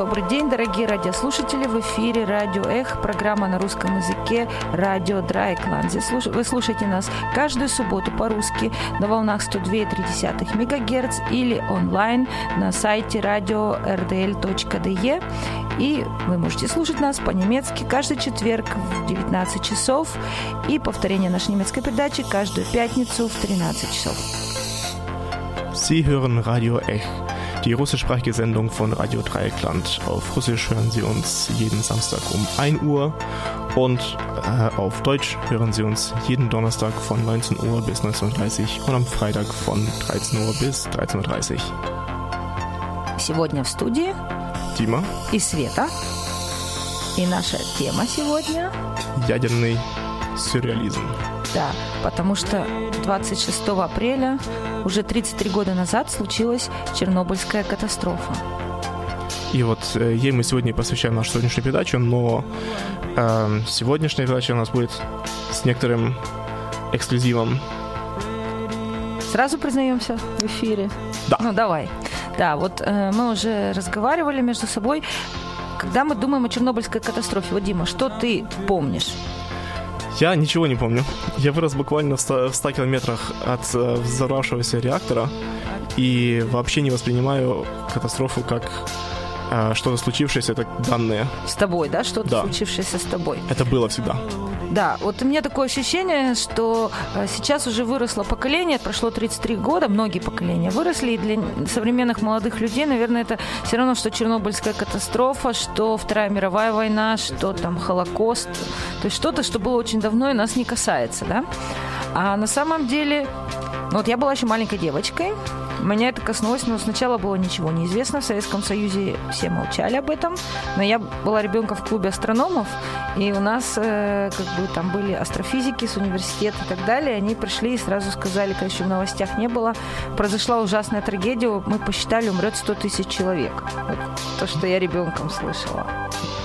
Добрый день, дорогие радиослушатели. В эфире Радио Эх, программа на русском языке Радио Драйкланд. Вы слушаете нас каждую субботу по-русски на волнах 102,3 МГц или онлайн на сайте radio.rdl.de. И вы можете слушать нас по-немецки каждый четверг в 19 часов и повторение нашей немецкой передачи каждую пятницу в 13 часов. Sie hören Radio Ech. die russischsprachige Sendung von Radio Dreieckland. Auf Russisch hören Sie uns jeden Samstag um 1 Uhr und äh, auf Deutsch hören Sie uns jeden Donnerstag von 19 Uhr bis 19.30 Uhr und am Freitag von 13 Uhr bis 13.30 Uhr. Сегодня в студии Дима и Света. И наша тема сегодня – ядерный сюрреализм. Да, потому что 26 апреля, уже 33 года назад, случилась Чернобыльская катастрофа. И вот э, ей мы сегодня посвящаем нашу сегодняшнюю передачу, но э, сегодняшняя передача у нас будет с некоторым эксклюзивом. Сразу признаемся в эфире? Да. Ну, давай. Да, вот э, мы уже разговаривали между собой. Когда мы думаем о Чернобыльской катастрофе, вот, Дима, что ты помнишь? Я ничего не помню. Я вырос буквально в 100, в 100 километрах от э, взорвавшегося реактора и вообще не воспринимаю катастрофу как что-то случившееся, это данные. С тобой, да? Что-то да. случившееся с тобой. Это было всегда. Да, вот у меня такое ощущение, что э, сейчас уже выросло поколение, прошло 33 года, многие поколения выросли, и для современных молодых людей, наверное, это все равно, что Чернобыльская катастрофа, что Вторая мировая война, что там Холокост, то есть что-то, что было очень давно и нас не касается, да? А на самом деле, ну вот я была еще маленькой девочкой, меня это коснулось, но сначала было ничего не известно. В Советском Союзе все молчали об этом. Но я была ребенком в клубе астрономов, и у нас э, как бы там были астрофизики с университета и так далее. Они пришли и сразу сказали, когда еще в новостях не было, произошла ужасная трагедия, мы посчитали, умрет 100 тысяч человек. Вот то, что я ребенком слышала.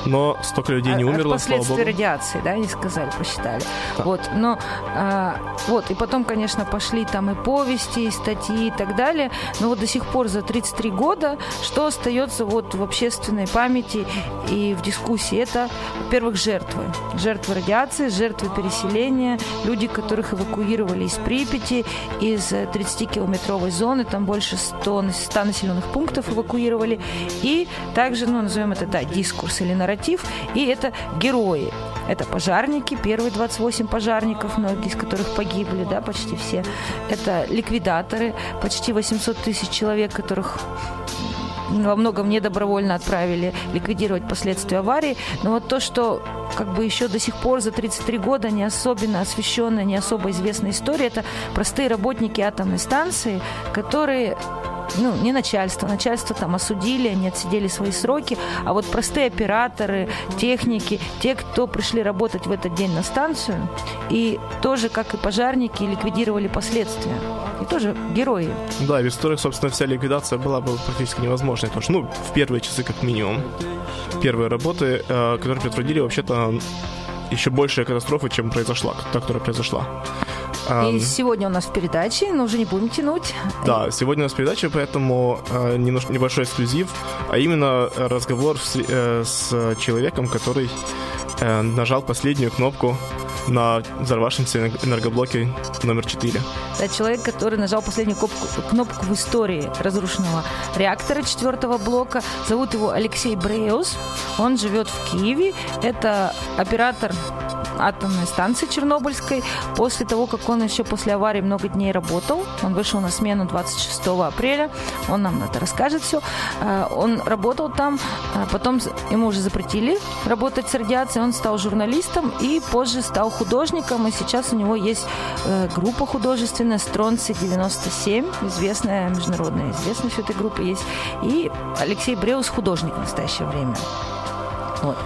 Но столько людей не умерло, От последствий радиации, да, они сказали, посчитали. Да. Вот, но а, вот, и потом, конечно, пошли там и повести, и статьи и так далее. Но вот до сих пор за 33 года, что остается вот в общественной памяти и в дискуссии, это, во-первых, жертвы. Жертвы радиации, жертвы переселения, люди, которых эвакуировали из Припяти, из 30-километровой зоны, там больше 100, 100 населенных пунктов эвакуировали. И также, ну, назовем это, да, дискурс или нарратив нарратив, и это герои. Это пожарники, первые 28 пожарников, многие из которых погибли, да, почти все. Это ликвидаторы, почти 800 тысяч человек, которых во многом не добровольно отправили ликвидировать последствия аварии. Но вот то, что как бы еще до сих пор за 33 года не особенно освещенная, не особо известная история, это простые работники атомной станции, которые ну, не начальство, начальство там осудили, они отсидели свои сроки, а вот простые операторы, техники, те, кто пришли работать в этот день на станцию, и тоже, как и пожарники, ликвидировали последствия. И тоже герои. Да, без которых, собственно, вся ликвидация была бы практически невозможной. Потому что, ну, в первые часы как минимум. Первые работы, э, которые предотвратили вообще-то еще большая катастрофа, чем произошла, та, которая произошла. И сегодня у нас в передаче, но уже не будем тянуть. Да, сегодня у нас передача, поэтому э, небольшой эксклюзив, а именно разговор с, э, с человеком, который э, нажал последнюю кнопку на взорвавшемся энергоблоке номер 4. Это человек, который нажал последнюю кнопку, кнопку в истории разрушенного реактора четвертого блока. Зовут его Алексей Бреус. Он живет в Киеве. Это оператор атомной станции Чернобыльской. После того, как он еще после аварии много дней работал, он вышел на смену 26 апреля, он нам это расскажет все. А, он работал там, а потом ему уже запретили работать с радиацией, он стал журналистом и позже стал художником, и сейчас у него есть э, группа художественная Стронцы 97, известная, международная известность этой группы есть, и Алексей Бреус художник в настоящее время. Вот.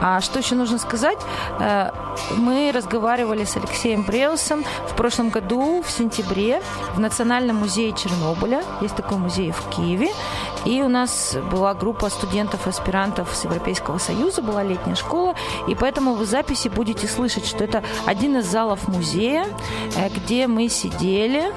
А что еще нужно сказать? Э, мы разговаривали с Алексеем Бреусом в прошлом году, в сентябре, в Национальном музее Чернобыля. Есть такой музей в Киеве. И у нас была группа студентов-аспирантов с Европейского Союза, была летняя школа, и поэтому вы в записи будете слышать, что это один из залов музея, э, где мы сидели.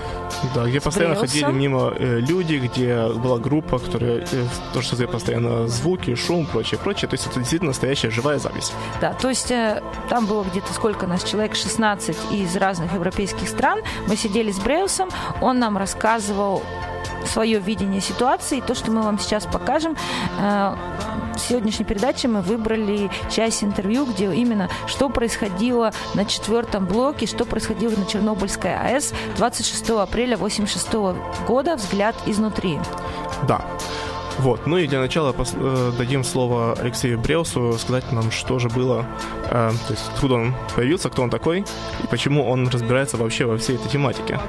Да, где постоянно Брелсом. ходили мимо э, люди, где была группа, которая э, тоже создает постоянно звуки, шум, прочее, прочее. То есть это действительно настоящая живая запись. Да, то есть э, там было где-то сколько нас, человек 16 из разных европейских стран. Мы сидели с Бреусом, он нам рассказывал свое видение ситуации. То, что мы вам сейчас покажем, э, в сегодняшней передаче мы выбрали часть интервью, где именно что происходило на четвертом блоке, что происходило на Чернобыльской АЭС 26 апреля 1986 года «Взгляд изнутри». Да. Вот. Ну и для начала э, дадим слово Алексею Бреусу сказать нам, что же было, э, то есть откуда он появился, кто он такой и почему он разбирается вообще во всей этой тематике.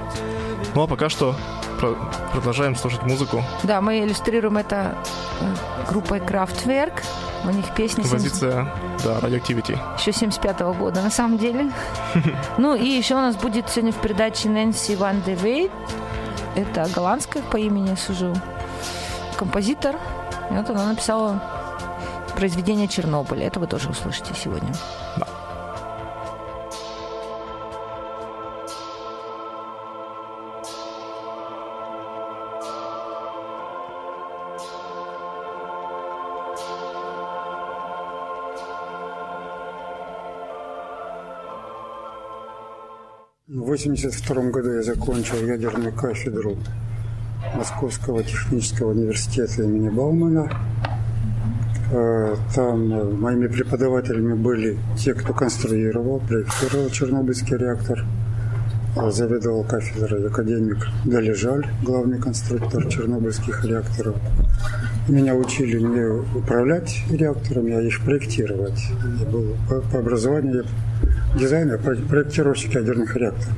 Ну а пока что про- продолжаем слушать музыку. Да, мы иллюстрируем это э, группой Kraftwerk. У них песни... Композиция, 70... да, Radioactivity. Еще 75 -го года, на самом деле. Ну и еще у нас будет сегодня в передаче Нэнси Ван де Вейт. Это голландская по имени Сужу. Композитор. И вот она написала произведение Чернобыля. Это вы тоже услышите сегодня. Да. 1982 году я закончил ядерную кафедру Московского технического университета имени Баумана. Э, там э, моими преподавателями были те, кто конструировал, проектировал Чернобыльский реактор. Э, заведовал кафедрой академик Долежаль, главный конструктор чернобыльских реакторов. Меня учили не управлять реакторами, а их проектировать. Я был по, по образованию дизайнер, проектировщик ядерных реакторов.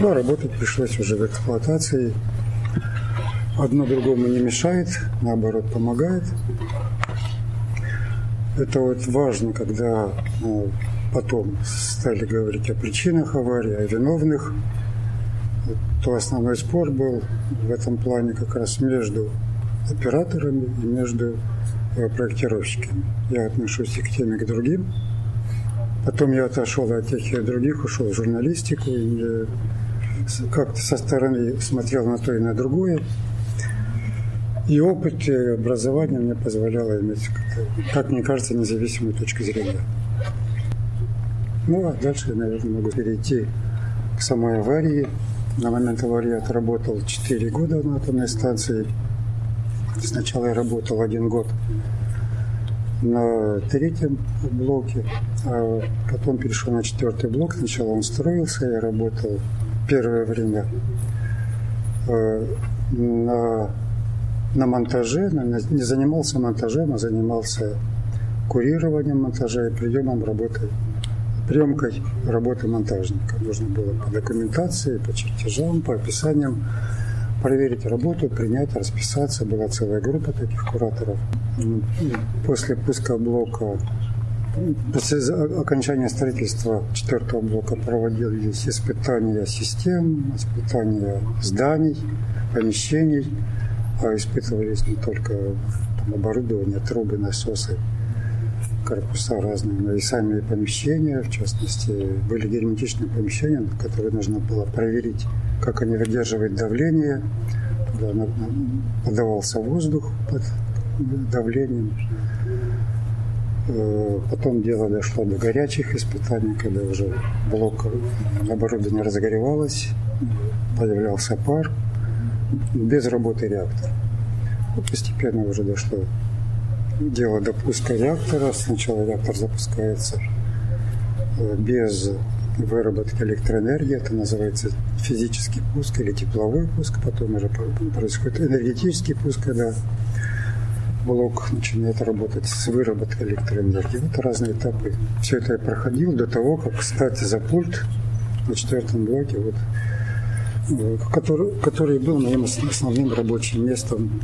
Но ну, а работать пришлось уже в эксплуатации. Одно другому не мешает, наоборот, помогает. Это вот важно, когда ну, потом стали говорить о причинах аварии, о виновных. То основной спор был в этом плане как раз между операторами и между э, проектировщиками. Я отношусь и к тем, и к другим. Потом я отошел от тех и других, ушел в журналистику, и как-то со стороны смотрел на то и на другое. И опыт и образование мне позволяло иметь, как мне кажется, независимую точку зрения. Ну, а дальше я, наверное, могу перейти к самой аварии. На момент аварии я отработал 4 года на атомной станции. Сначала я работал один год на третьем блоке, а потом перешел на четвертый блок. Сначала он строился, я работал первое время э, на, на монтаже, не занимался монтажем, а занимался курированием монтажа и приемом работы, приемкой работы монтажника. Нужно было по документации, по чертежам, по описаниям проверить работу, принять, расписаться. Была целая группа таких кураторов. После пуска блока После окончания строительства четвертого блока проводились испытания систем, испытания зданий, помещений. А испытывались не только там, оборудование, трубы, насосы, корпуса разные, но и сами помещения, в частности, были герметичные помещения, которые нужно было проверить, как они выдерживают давление. Туда подавался воздух под давлением. Э, потом дело дошло до горячих испытаний, когда уже блок оборудования разогревалось, появлялся пар, без работы реактора. Постепенно уже дошло дело до пуска реактора. Сначала реактор запускается э, без выработки электроэнергии, это называется физический пуск или тепловой пуск, потом уже происходит энергетический пуск, когда блок начинает работать с выработкой электроэнергии. Вот разные этапы. Все это я проходил до того, как кстати, за пульт на четвертом блоке, вот, э, который, который был моим основным рабочим местом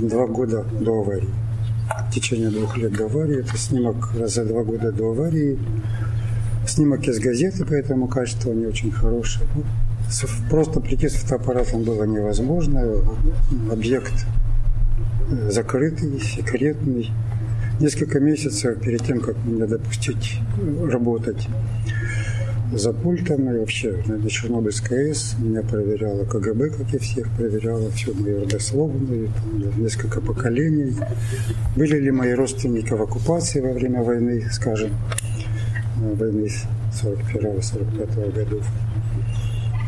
два года до аварии. В течение двух лет до аварии. Это снимок за два года до аварии. Снимок из газеты, поэтому качество не очень хорошее. Ну, Просто прийти с фотоаппаратом было невозможно. Объект э, закрытый, секретный. Несколько месяцев перед тем, как меня допустить работать за пультом и вообще на Чернобыльской АЭС меня проверяла КГБ, как и всех, проверяла всю мою родословную, там, несколько поколений. Были ли мои родственники в оккупации во время войны, скажем, э, войны 41-45 годов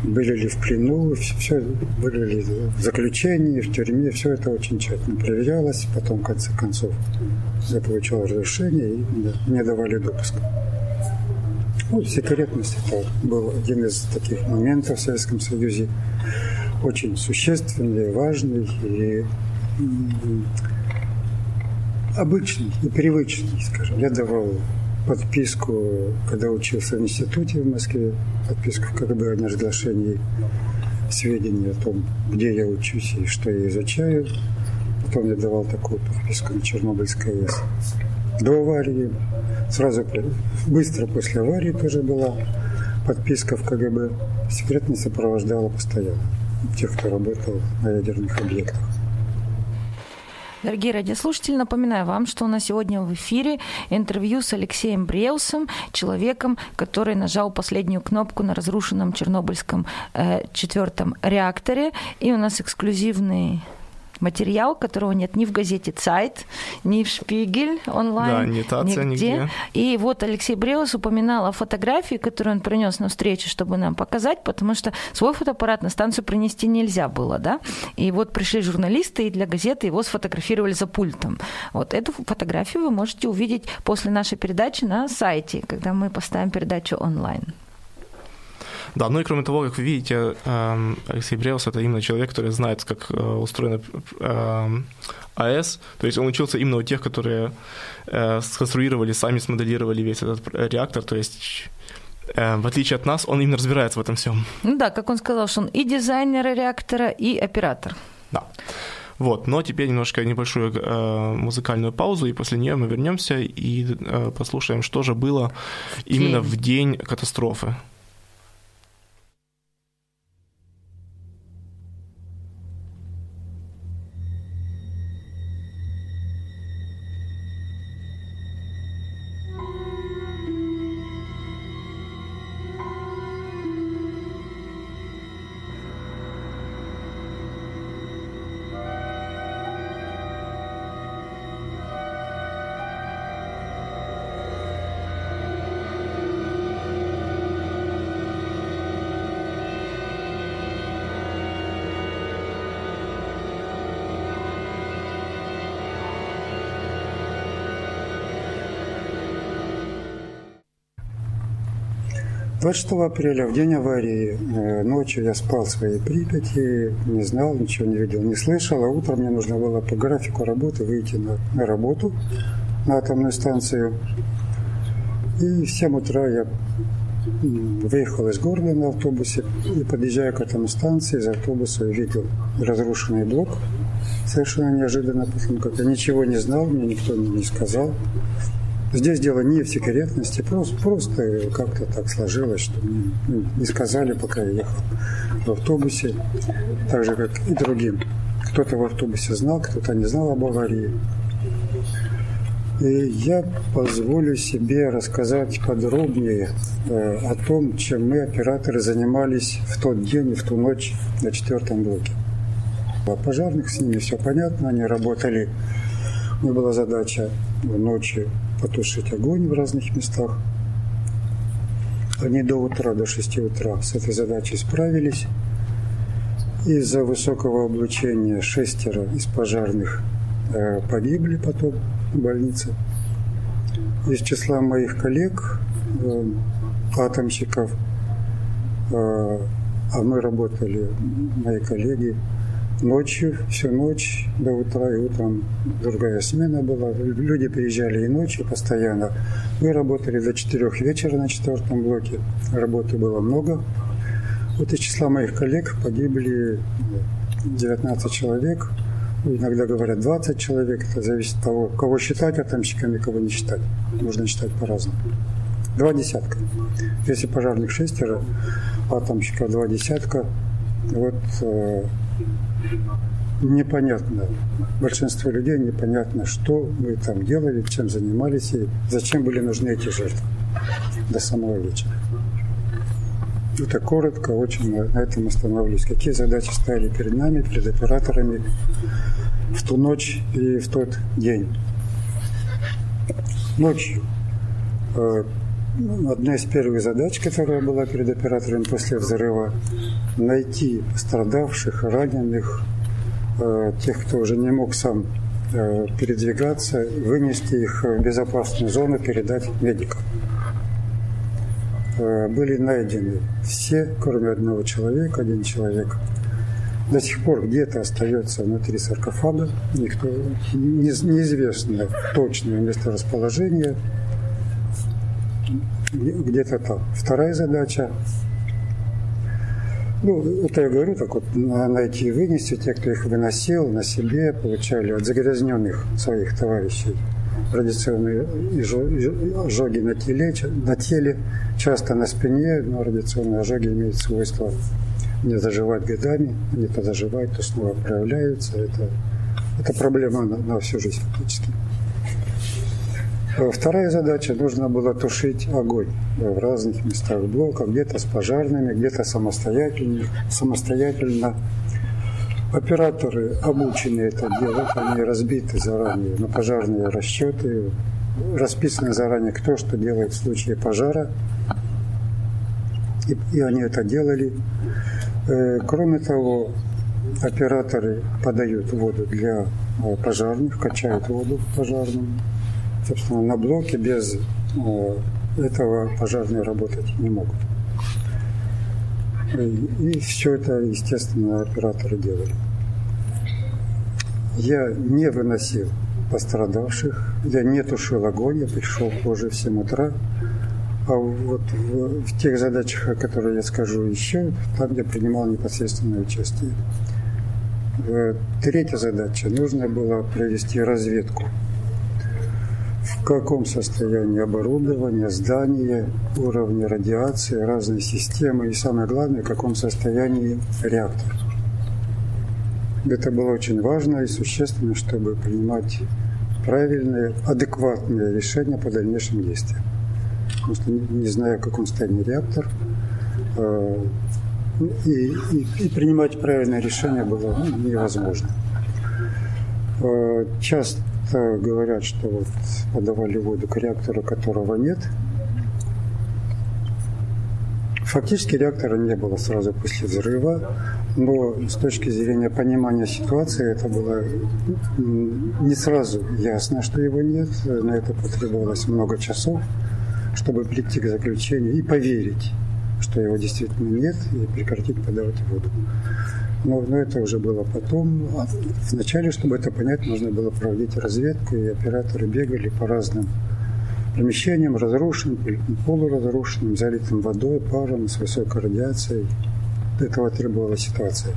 были ли в плену, все, были ли в заключении, в тюрьме, все это очень тщательно проверялось. Потом, в конце концов, я получил разрешение и мне давали допуск. Ну, секретность это был один из таких моментов в Советском Союзе, очень существенный, важный и обычный и привычный, скажем. Я давал подписку, когда учился в институте в Москве, подписку в КГБ о неразглашении сведений о том, где я учусь и что я изучаю. Потом я давал такую подписку на Чернобыльской АЭС. До аварии, сразу быстро после аварии тоже была подписка в КГБ. Секретность сопровождала постоянно тех, кто работал на ядерных объектах. Дорогие радиослушатели, напоминаю вам, что у нас сегодня в эфире интервью с Алексеем Бреусом, человеком, который нажал последнюю кнопку на разрушенном Чернобыльском э, четвертом реакторе. И у нас эксклюзивный материал, которого нет ни в газете «Цайт», ни в «Шпигель» онлайн, да, нигде. нигде. И вот Алексей Бреус упоминал о фотографии, которую он принес на встречу, чтобы нам показать, потому что свой фотоаппарат на станцию принести нельзя было, да? И вот пришли журналисты, и для газеты его сфотографировали за пультом. Вот эту фотографию вы можете увидеть после нашей передачи на сайте, когда мы поставим передачу онлайн. Да, ну и кроме того, как вы видите, эм, Алексей Бреус это именно человек, который знает, как э, устроена эм, АЭС. То есть он учился именно у тех, которые э, сконструировали, сами смоделировали весь этот реактор. То есть э, в отличие от нас, он именно разбирается в этом всем. Ну да, как он сказал, что он и дизайнер реактора, и оператор. Да. Вот, но теперь немножко небольшую э, музыкальную паузу, и после нее мы вернемся и э, послушаем, что же было именно в день катастрофы. 26 апреля, в день аварии, э, ночью я спал в своей Припяти, не знал, ничего не видел, не слышал, а утром мне нужно было по графику работы выйти на, работу на атомную станцию. И в 7 утра я выехал из города на автобусе и, подъезжая к атомной станции, из автобуса увидел разрушенный блок. Совершенно неожиданно, потому как я ничего не знал, мне никто не сказал. Здесь дело не в секретности, просто, просто как-то так сложилось, что мне ну, не сказали, пока я ехал в автобусе, так же, как и другим. Кто-то в автобусе знал, кто-то не знал об аварии. И я позволю себе рассказать подробнее э, о том, чем мы, операторы, занимались в тот день и в ту ночь на четвертом блоке. О пожарных с ними все понятно, они работали. У меня была задача ночью потушить огонь в разных местах. Они до утра, до 6 утра с этой задачей справились. Из-за высокого облучения шестеро из пожарных э, погибли потом в больнице. Из числа моих коллег, э, атомщиков, э, а мы работали, мои коллеги, ночью, всю ночь до утра, и утром другая смена была. Люди приезжали и ночью постоянно. Мы работали до 4 вечера на четвертом блоке. Работы было много. Вот из числа моих коллег погибли 19 человек. Иногда говорят 20 человек. Это зависит от того, кого считать атомщиками, кого не считать. Можно считать по-разному. Два десятка. Если пожарных шестеро, атомщика два десятка, вот э, непонятно. Большинство людей непонятно, что мы там делали, чем занимались и зачем были нужны эти жертвы до самого вечера. Это коротко, очень на этом остановлюсь. Какие задачи ставили перед нами, перед операторами в ту ночь и в тот день? Ночью. Э, одна из первых задач, которая была перед оператором после взрыва, найти пострадавших, раненых, э, тех, кто уже не мог сам э, передвигаться, вынести их в безопасную зону, передать медикам. Э, были найдены все, кроме одного человека, один человек до сих пор где-то остается внутри саркофага, никто не, неизвестно точное месторасположение, где-то там. Вторая задача ну, это я говорю, так вот, найти и вынести те, кто их выносил на себе, получали от загрязненных своих товарищей радиационные ожоги на теле, на теле, часто на спине, но радиационные ожоги имеют свойство не заживать годами, они то то снова проявляются. Это, это проблема на, на всю жизнь фактически. Э, вторая задача – нужно было тушить огонь в разных местах блока, где-то с пожарными, где-то самостоятельно, самостоятельно. Операторы обучены это делать, они разбиты заранее на пожарные расчеты, расписано заранее, кто что делает в случае пожара. И, и они это делали. Э, кроме того, операторы подают воду для э, пожарных, качают воду пожарным собственно, на блоке без э, этого пожарные работать не могут. И, все это, естественно, операторы делали. Я не выносил пострадавших, я не тушил огонь, я пришел позже в 7 утра. А вот в, в тех задачах, о которых я скажу еще, там я принимал непосредственное участие. Э, третья задача. Нужно было провести разведку в каком состоянии оборудование, здание, уровни радиации, разные системы и самое главное, в каком состоянии реактор. Это было очень важно и существенно, чтобы принимать правильные, адекватные решения по дальнейшим действиям. Потому что не зная, в каком состоянии реактор, э, и, и, и принимать правильное решение было невозможно. Э, часто говорят, что вот подавали воду к реактору, которого нет. Фактически реактора не было сразу после взрыва, но с точки зрения понимания ситуации это было не сразу ясно, что его нет. На это потребовалось много часов, чтобы прийти к заключению и поверить, что его действительно нет, и прекратить подавать воду. Но, но это уже было потом. А вначале, чтобы это понять, нужно было проводить разведку, и операторы бегали по разным помещениям, разрушенным, полуразрушенным, залитым водой, паром, с высокой радиацией. Этого требовала ситуация.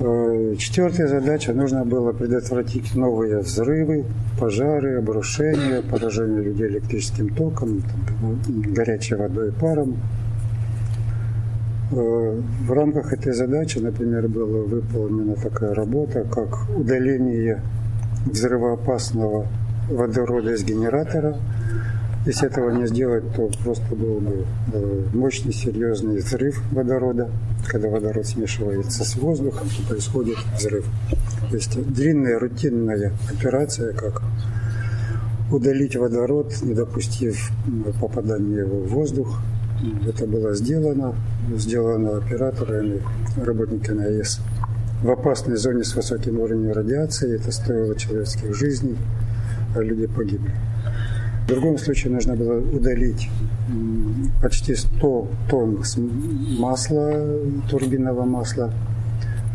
Э, четвертая задача. Нужно было предотвратить новые взрывы, пожары, обрушения, поражение людей электрическим током, горячей водой и паром. Э, в рамках этой задачи, например, была выполнена такая работа, как удаление взрывоопасного водорода из генератора. Если этого не сделать, то просто был бы э, мощный, серьезный взрыв водорода. Когда водород смешивается с воздухом, то происходит взрыв. То есть длинная рутинная операция, как удалить водород, не допустив попадания его в воздух, это было сделано, сделано операторами, работниками АЭС в опасной зоне с высоким уровнем радиации. Это стоило человеческих жизней, а люди погибли. В другом случае нужно было удалить почти 100 тонн масла, турбинного масла,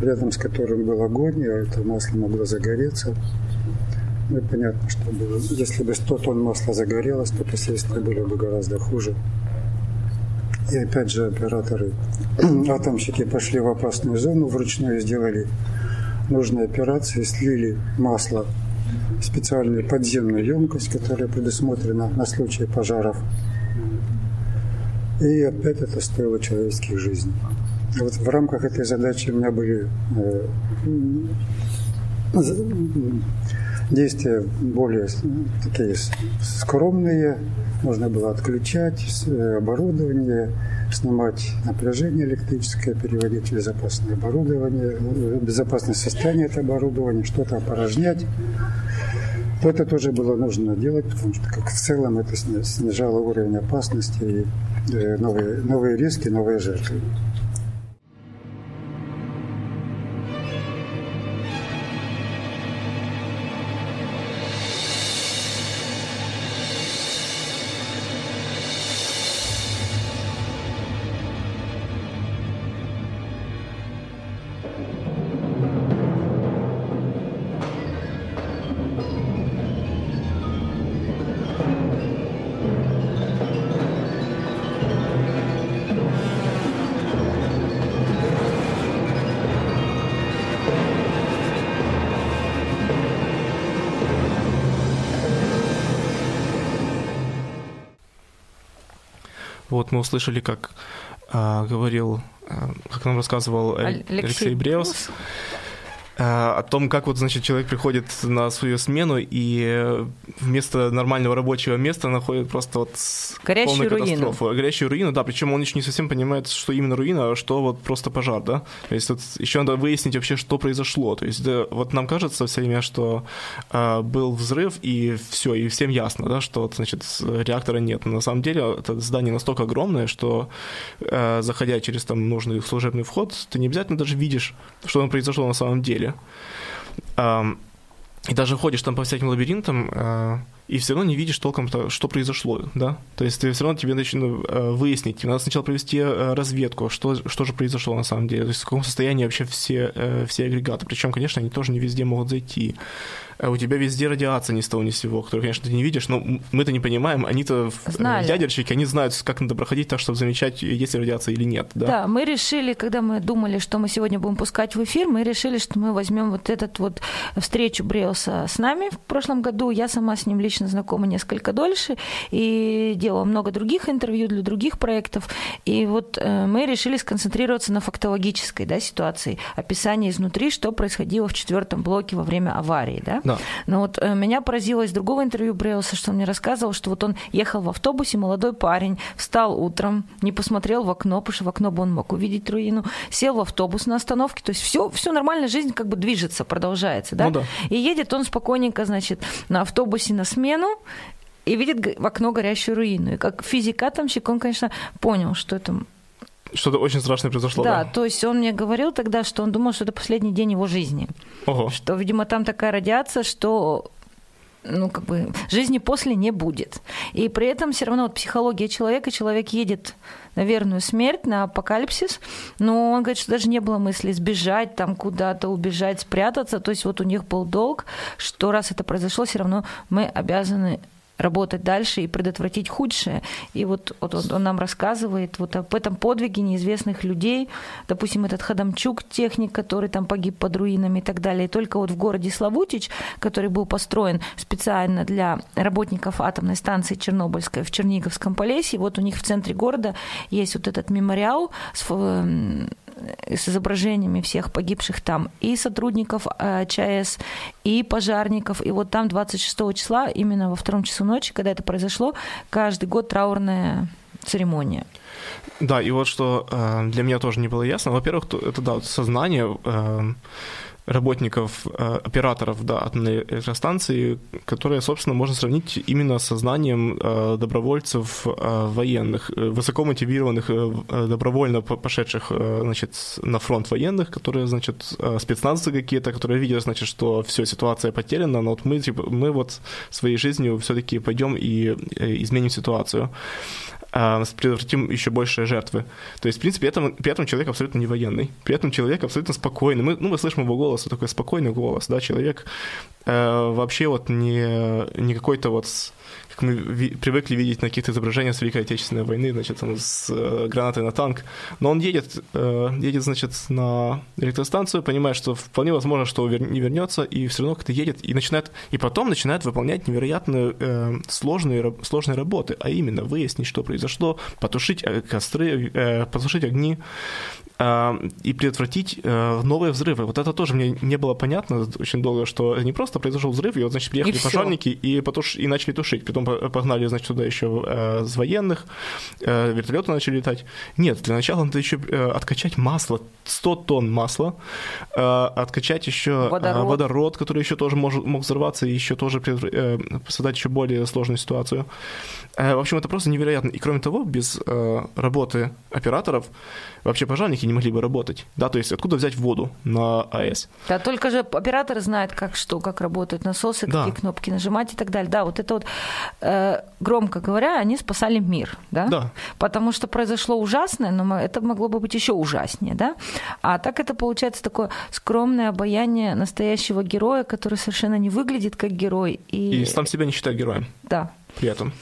рядом с которым был огонь, а это масло могло загореться. Ну, понятно, что было. если бы 100 тонн масла загорелось, то последствия были бы гораздо хуже. И опять же операторы, атомщики пошли в опасную зону, вручную сделали нужные операции, слили масло специальную подземную емкость, которая предусмотрена на случай пожаров. И опять это стоило человеческих жизней. Вот в рамках этой задачи у меня были э, действия более такие скромные. Можно было отключать э, оборудование, снимать напряжение электрическое, переводить в безопасное оборудование, в безопасное состояние это оборудование, что-то опорожнять. То это тоже было нужно делать, потому что как в целом это снижало уровень опасности и э, новые, новые риски, новые жертвы. Вот мы услышали, как а, говорил, а, как нам рассказывал Алексей, Алексей Бреус. Э, о том, как вот, значит, человек приходит на свою смену и вместо нормального рабочего места находит просто вот Горящую полную руину. катастрофу. Горящую руину, да, причем он еще не совсем понимает, что именно руина, а что вот просто пожар, да. То есть вот еще надо выяснить вообще, что произошло. То есть да, вот нам кажется все время, что э, был взрыв и все, и всем ясно, да, что вот, значит, реактора нет. Но на самом деле это здание настолько огромное, что э, заходя через там нужный служебный вход, ты не обязательно даже видишь, что там произошло на самом деле И даже ходишь там по всяким лабиринтам, а, и все равно не видишь толком, что произошло, да? То есть все равно тебе начнут э, выяснить, надо сначала провести э, разведку, что, что же произошло на самом деле, то есть в каком состоянии вообще все, э, все агрегаты. Причем, конечно, они тоже не везде могут зайти. А у тебя везде радиация ни с того ни с сего, которую, конечно, ты не видишь, но мы-то не понимаем, они-то Знали. ядерщики, они знают, как надо проходить так, чтобы замечать, есть ли радиация или нет. Да? да, мы решили, когда мы думали, что мы сегодня будем пускать в эфир, мы решили, что мы возьмем вот этот вот встречу Бреуса с нами в прошлом году. Я сама с ним лично знакома несколько дольше и делала много других интервью для других проектов. И вот э, мы решили сконцентрироваться на фактологической да, ситуации, описании изнутри, что происходило в четвертом блоке во время аварии. Да? Да. Но вот э, меня поразило из другого интервью Бреуса, что он мне рассказывал, что вот он ехал в автобусе, молодой парень, встал утром, не посмотрел в окно, потому что в окно бы он мог увидеть руину, сел в автобус на остановке, то есть все, все нормально, жизнь как бы движется, продолжается, да? Ну, да. И едет он спокойненько, значит, на автобусе на смену, и видит в окно горящую руину. И как физикатомщик он, конечно, понял, что это что-то очень страшное произошло, да? Да, то есть он мне говорил тогда, что он думал, что это последний день его жизни. Ого. Что, видимо, там такая радиация, что ну, как бы, жизни после не будет. И при этом все равно вот, психология человека, человек едет на верную смерть, на апокалипсис, но он говорит, что даже не было мысли сбежать там куда-то, убежать, спрятаться. То есть вот у них был долг, что раз это произошло, все равно мы обязаны работать дальше и предотвратить худшее. И вот, вот он, он нам рассказывает вот об этом подвиге неизвестных людей. Допустим, этот Хадамчук, техник, который там погиб под руинами и так далее. И только вот в городе Славутич, который был построен специально для работников атомной станции Чернобыльской в Черниговском Полесье, вот у них в центре города есть вот этот мемориал с с изображениями всех погибших там и сотрудников э, ЧАЭС, и пожарников. И вот там 26 числа, именно во втором часу ночи, когда это произошло, каждый год траурная церемония. Да, и вот что э, для меня тоже не было ясно. Во-первых, это да, сознание э, работников, э, операторов да, атомной электростанции, которые, собственно, можно сравнить именно со знанием э, добровольцев э, военных, высоко мотивированных, добровольно пошедших значит, на фронт военных, которые, значит, спецназы какие-то, которые видят, значит, что все, ситуация потеряна, но вот мы, типа, мы вот своей жизнью все-таки пойдем и изменим ситуацию. А, предотвратим еще больше жертвы. То есть, в принципе, этом, при этом человек абсолютно не военный. При этом человек абсолютно спокойный. Мы, ну, мы слышим его голос, такой спокойный голос, да, человек э, вообще вот не, не какой-то вот как мы ви- привыкли видеть на каких-то изображениях с Великой Отечественной войны, значит, там, с э, гранатой на танк. Но он едет, э, едет, значит, на электростанцию, понимает, что вполне возможно, что вер- не вернется, и все равно как-то едет, и начинает, и потом начинает выполнять невероятно э, сложные, сложные работы, а именно выяснить, что произошло, потушить э, костры, э, потушить огни, и предотвратить э, новые взрывы. Вот это тоже мне не было понятно очень долго, что не просто произошел взрыв, и вот, значит, приехали И пожарники и, потуш... и начали тушить. Потом по- погнали, значит, туда еще э, с военных, э, вертолеты начали летать. Нет, для начала надо еще э, откачать масло, 100 тонн масла, э, откачать еще э, Водород. водород, который еще тоже может, мог взорваться и еще тоже э, создать еще более сложную ситуацию. Э, в общем, это просто невероятно. И кроме того, без э, работы операторов вообще пожарники не могли бы работать. Да, то есть откуда взять воду на АЭС? Да, только же операторы знают, как что, как работают насосы, Да. какие кнопки нажимать и так далее. Да, вот это вот, э, громко говоря, они спасали мир, да? Да. Потому что произошло ужасное, но это могло бы быть еще ужаснее, да? А так это получается такое скромное обаяние настоящего героя, который совершенно не выглядит как герой. И, И сам себя не считает героем. да. При этом.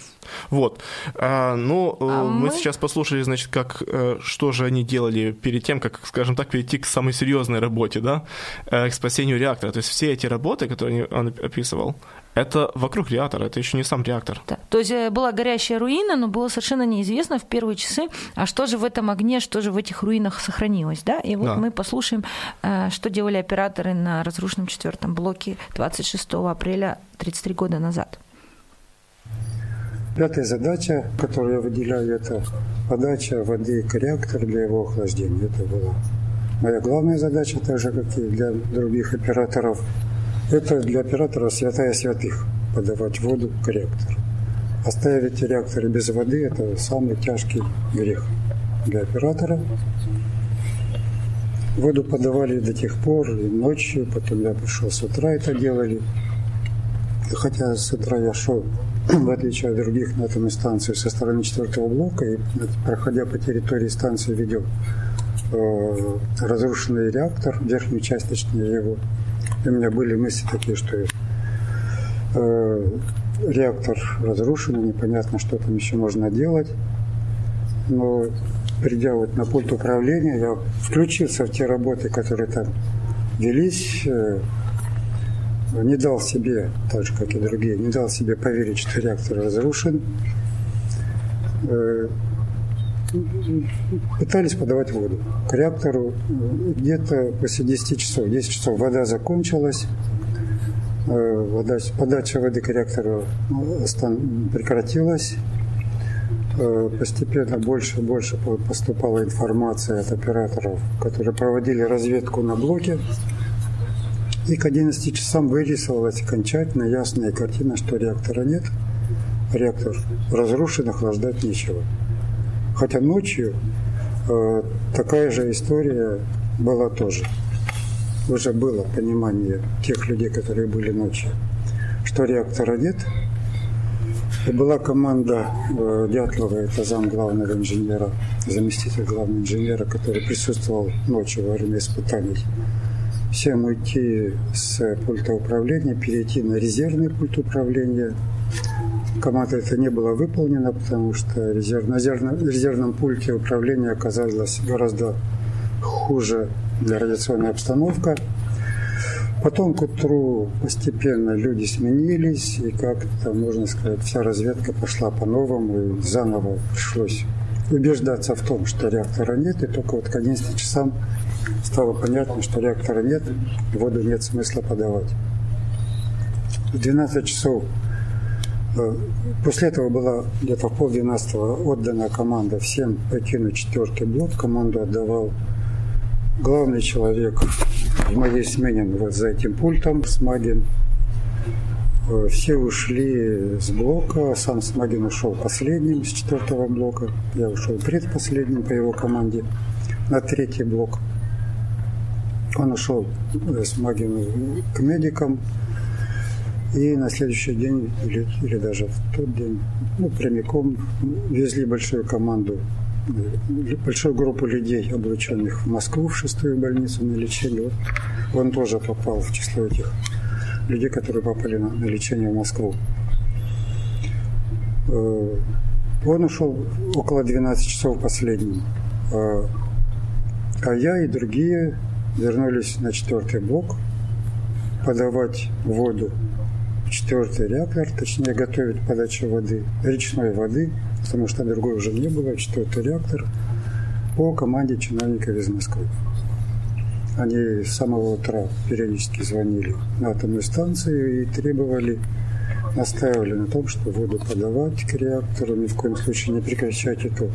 Вот. А, ну, э, А мы... мы- сейчас послушали, значит, как, э, что же они делали перед тем, как, скажем так, перейти к самой серьезной работе, да, э, к спасению реактора. То есть все эти работы, которые он описывал, это вокруг реактора, это еще не сам реактор. Да. То есть э, была горящая руина, но было совершенно неизвестно в первые часы, а что же в этом огне, что же в этих руинах сохранилось. Да? И вот Да. мы послушаем, э, что делали операторы на разрушенном четвертом блоке 26 апреля 33 года назад. Пятая задача, которую я выделяю, это подача воды к реактору для его охлаждения. Это была моя главная задача, так же, как и для других операторов. Это для оператора святая святых – подавать воду к реактору. Оставить реакторы без воды – это самый тяжкий грех для оператора. Воду подавали до тех пор, и ночью, потом я пришел с утра, это делали. Хотя с утра я шел, в отличие от других, на эту станцию со стороны четвертого блока, и проходя по территории станции, видел э, разрушенный реактор, верхнюю часть, точнее, его. И у меня были мысли такие, что э, реактор разрушен, непонятно, что там еще можно делать. Но придя вот на пульт управления, я включился в те работы, которые там велись, э, не дал себе, так же как и другие, не дал себе поверить, что реактор разрушен. Э, Пытались подавать воду к реактору э, где-то после 10 часов. 10 часов вода закончилась, э, подача воды к реактору остан- прекратилась. Э, Постепенно больше и больше по- поступала информация от операторов, которые проводили разведку на блоке. И к 11 часам вырисовалась окончательно ясная картина, что реактора нет. Реактор разрушен, охлаждать нечего. Хотя ночью э, такая же история была тоже. Уже было понимание тех людей, которые были ночью, что реактора нет. И была команда э, Дятлова, это зам главного инженера, заместитель главного инженера, который присутствовал ночью во время испытаний всем уйти с пульта управления, перейти на резервный пульт управления. Команда это не была выполнена, потому что резерв, на резервном, пульте управления оказалась гораздо хуже для радиационной обстановка. Потом к утру постепенно люди сменились, и как-то, можно сказать, вся разведка пошла по-новому, и заново пришлось убеждаться в том, что реактора нет, и только вот к 11 часам стало понятно, что реактора нет, воду нет смысла подавать. В 12 часов э, после этого была где-то в полдвенадцатого отдана команда всем покинуть четвертый блок. Команду отдавал главный человек в моей смене вот за этим пультом, Смагин. Э, Все ушли с блока, сам Смагин ушел последним с четвертого блока. Я ушел предпоследним по его команде на третий блок. Он ушел э, с Магиной к медикам. И на следующий день, или, или даже в тот день, ну, прямиком везли большую команду, э, большую группу людей, облученных в Москву, в шестую больницу на лечение. Вот он тоже попал в число этих людей, которые попали на, на лечение в Москву. Он ушел около 12 часов последним. А я и другие вернулись на четвертый блок подавать воду в четвертый реактор, точнее готовить подачу воды, речной воды, потому что другой уже не было, четвертый реактор, по команде чиновников из Москвы. Они с самого утра периодически звонили на атомную станцию и требовали, настаивали на том, что воду подавать к реактору, ни в коем случае не прекращать эту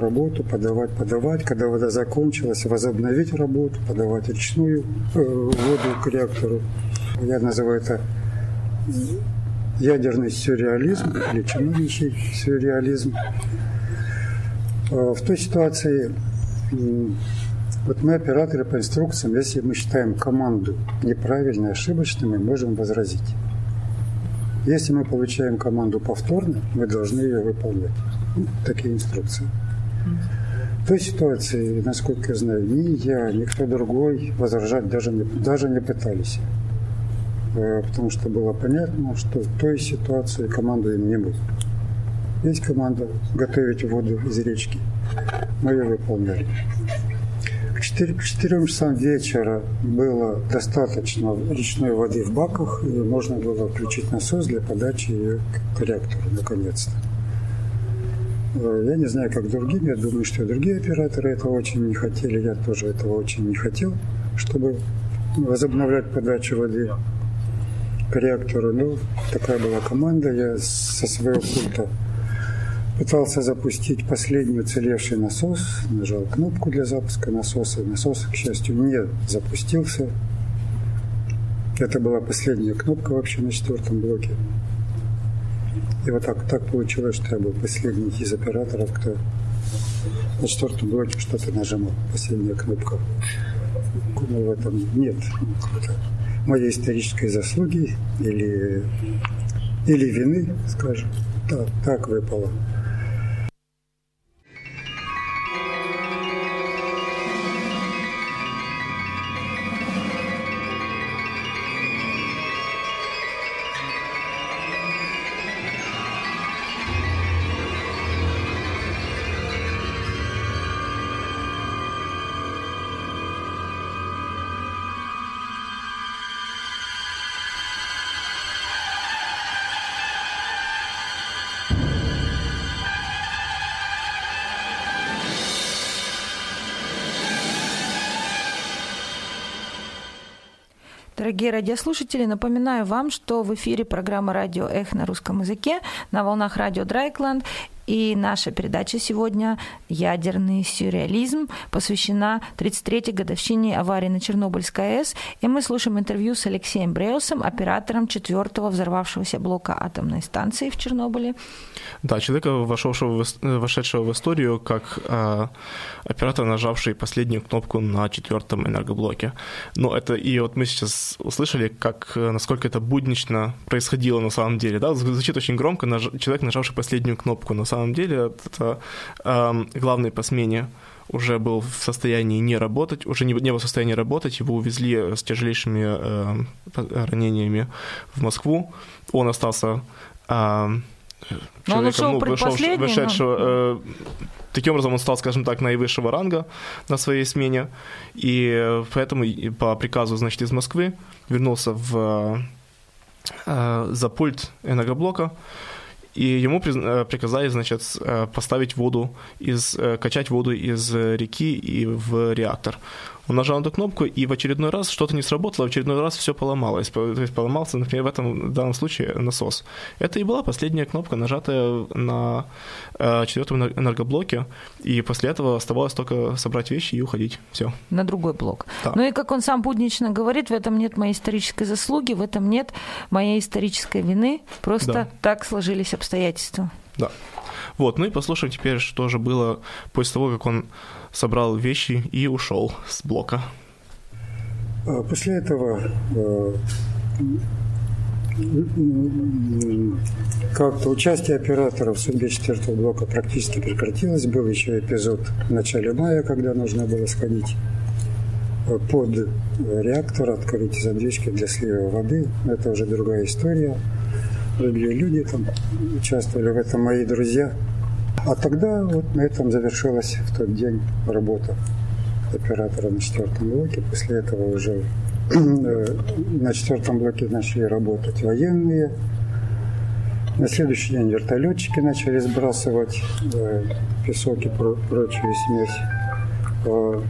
работу, подавать, подавать. Когда вода закончилась, возобновить работу, подавать речную э, воду к реактору. Я называю это ядерный сюрреализм или чиновничий сюрреализм. Э, в той ситуации вот мы операторы по инструкциям, если мы считаем команду неправильной, ошибочной, мы можем возразить. Если мы получаем команду повторно, мы должны ее выполнять. Такие инструкции. Той ситуации, насколько я знаю, ни я, ни кто другой возражать даже не, даже не пытались. Э, потому что было понятно, что в той ситуации командуем не мы. Есть команда готовить воду из речки. Мы ее выполняли. К 4, к 4 часам вечера было достаточно речной воды в баках, и можно было включить насос для подачи ее к реактору, наконец-то. Э, я не знаю, как другим, я думаю, что другие операторы этого очень не хотели, я тоже этого очень не хотел, чтобы возобновлять подачу воды к реактору. Ну, такая была команда, я со своего пульта пытался запустить последний уцелевший насос, нажал кнопку для запуска насоса. Насос, к счастью, не запустился. Это была последняя кнопка вообще на четвертом блоке. И вот так, так получилось, что я был последний из операторов, кто на четвертом блоке что-то нажимал. Последняя кнопка. Ну, в этом нет моей исторической заслуги или, или вины, скажем. Так, так выпало. Дорогие радиослушатели, напоминаю вам, что в эфире программа «Радио Эх» на русском языке на волнах радио Драйкланд. И наша передача сегодня «Ядерный сюрреализм» посвящена 33-й годовщине аварии на Чернобыльской АЭС. И мы слушаем интервью с Алексеем Бреусом, оператором четвертого взорвавшегося блока атомной станции в Чернобыле. Да, человека, вошедшего в, вошедшего в историю как э, оператор, нажавший последнюю кнопку на четвертом энергоблоке. Но это и вот мы сейчас услышали, как насколько это буднично происходило на самом деле. Да? Звучит очень громко, наж... человек, нажавший последнюю кнопку. На самом самом деле это э, главный по смене уже был в состоянии не работать, уже не, не был в состоянии работать, его увезли с тяжелейшими э, ранениями в Москву. Он остался э, человеком, он ну, вышел, вышедшего, э, таким образом он стал, скажем так, наивысшего ранга на своей смене, и поэтому по приказу, значит, из Москвы вернулся в, э, за пульт энергоблока, и ему э, приказали, значит, э, поставить воду из, э, качать воду из реки и в реактор. Он нажал на эту кнопку, и в очередной раз что-то не сработало, в очередной раз все поломалось. То есть поломался, например, в этом в данном случае насос. Это и была последняя кнопка, нажатая на э, четвертом энергоблоке, и после этого оставалось только собрать вещи и уходить. Все. На другой блок. Да. Ну и как он сам буднично говорит, в этом нет моей исторической заслуги, в этом нет моей исторической вины, просто да. так сложились обстоятельства. Да. Вот, ну и послушаем теперь, что же было после того, как он собрал вещи и ушел с блока. А после этого э, как-то участие оператора в судьбе четвертого блока практически прекратилось. Был еще эпизод в начале мая, когда нужно было сходить э, под реактор, открыть задвижки для слива воды. Это уже другая история. другие люди там участвовали в этом, мои друзья. А тогда вот на этом завершилась в тот день работа оператора на четвертом блоке. После этого уже э, на четвертом блоке начали работать военные. На следующий день вертолетчики начали сбрасывать э, песок и прочую смесь. Э,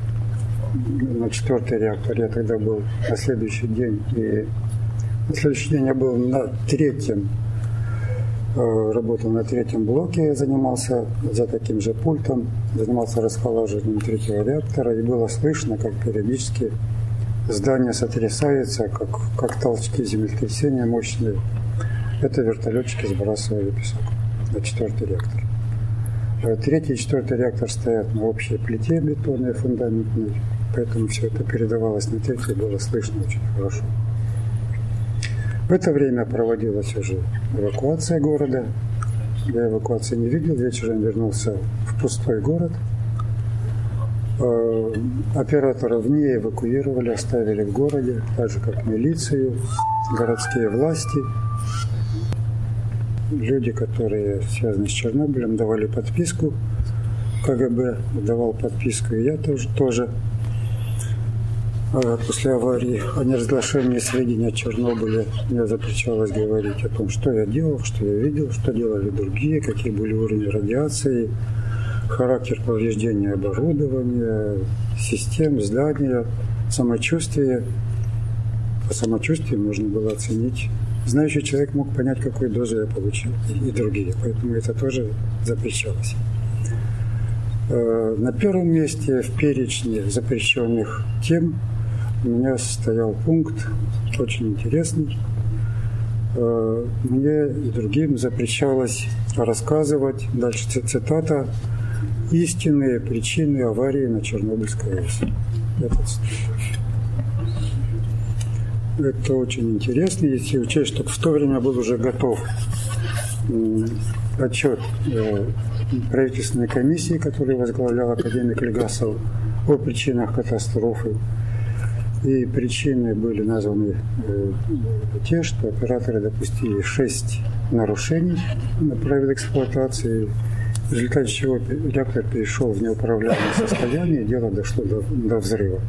на четвертый реактор я тогда был на следующий день. И на следующий день я был на третьем работал на третьем блоке, занимался за таким же пультом, занимался расхолаживанием третьего реактора, и было слышно, как периодически здание сотрясается, как, как толчки землетрясения мощные. Это вертолетчики сбрасывали песок на четвертый реактор. Э, третий и четвертый реактор стоят на общей плите бетонной, фундаментной, поэтому все это передавалось на третий, было слышно очень хорошо. В это время проводилась уже эвакуация города. Я эвакуации не видел, вечером вернулся в пустой город. Э, операторов не эвакуировали, оставили в городе, так же как милицию, городские власти. Люди, которые связаны с Чернобылем, давали подписку. КГБ давал подписку, и я тоже, тоже после аварии о неразглашении сведений о Чернобыле мне запрещалось говорить о том, что я делал, что я видел, что делали другие, какие были уровни радиации, характер повреждения оборудования, систем, здания, самочувствие. По самочувствию можно было оценить. Знающий человек мог понять, какую дозу я получил, и, и другие. Поэтому это тоже запрещалось. Э, на первом месте в перечне запрещенных тем у меня стоял пункт очень интересный. Э, мне и другим запрещалось рассказывать, дальше цитата, истинные причины аварии на Чернобыльской АЭС. Это очень интересно, если учесть, что в то время был уже готов отчет э, правительственной комиссии, которую возглавлял академик Легасов о причинах катастрофы. И причины были названы э, те, что операторы допустили шесть нарушений на правил эксплуатации, в результате чего реактор перешел в неуправляемое состояние, и дело дошло до, до взрыва.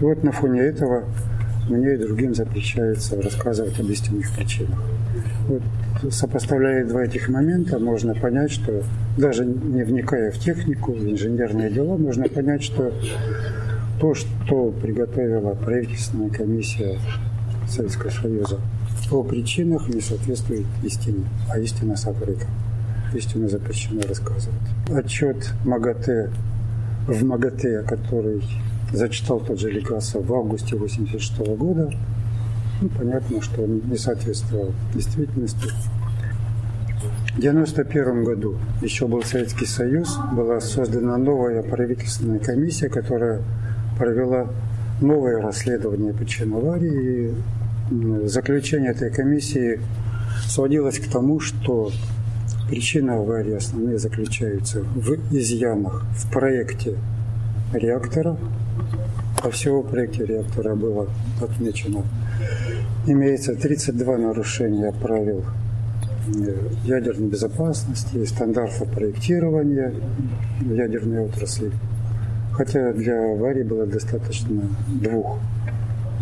И вот на фоне этого мне и другим запрещается рассказывать об истинных причинах. Вот, сопоставляя два этих момента, можно понять, что даже не вникая в технику, в инженерные дела, можно понять, что то, что приготовила правительственная комиссия Советского Союза по причинах не соответствует истине, а истина сокрыта. Истину запрещено рассказывать. Отчет МАГАТЭ в МАГАТЭ, который зачитал тот же Легасов в августе 1986 года, ну, понятно, что он не соответствовал действительности. В 1991 году еще был Советский Союз, была создана новая правительственная комиссия, которая провела новое расследование причин аварии. Заключение этой комиссии сводилось к тому, что причины аварии основные заключаются в изъянах в проекте реактора. По всего проекте реактора было отмечено имеется 32 нарушения правил э, ядерной безопасности и стандартов проектирования ядерной отрасли. Хотя для аварии было достаточно двух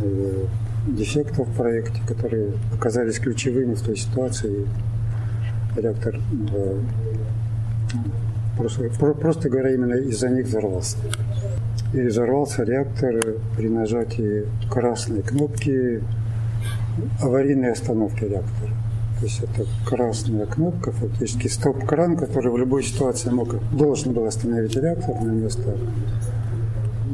э, дефектов в проекте, которые оказались ключевыми в той ситуации. Реактор э, просто, просто говоря, именно из-за них взорвался. И взорвался реактор при нажатии красной кнопки аварийной остановки реактора. То есть это красная кнопка, фактически стоп-кран, который в любой ситуации мог, должен был остановить реактор на место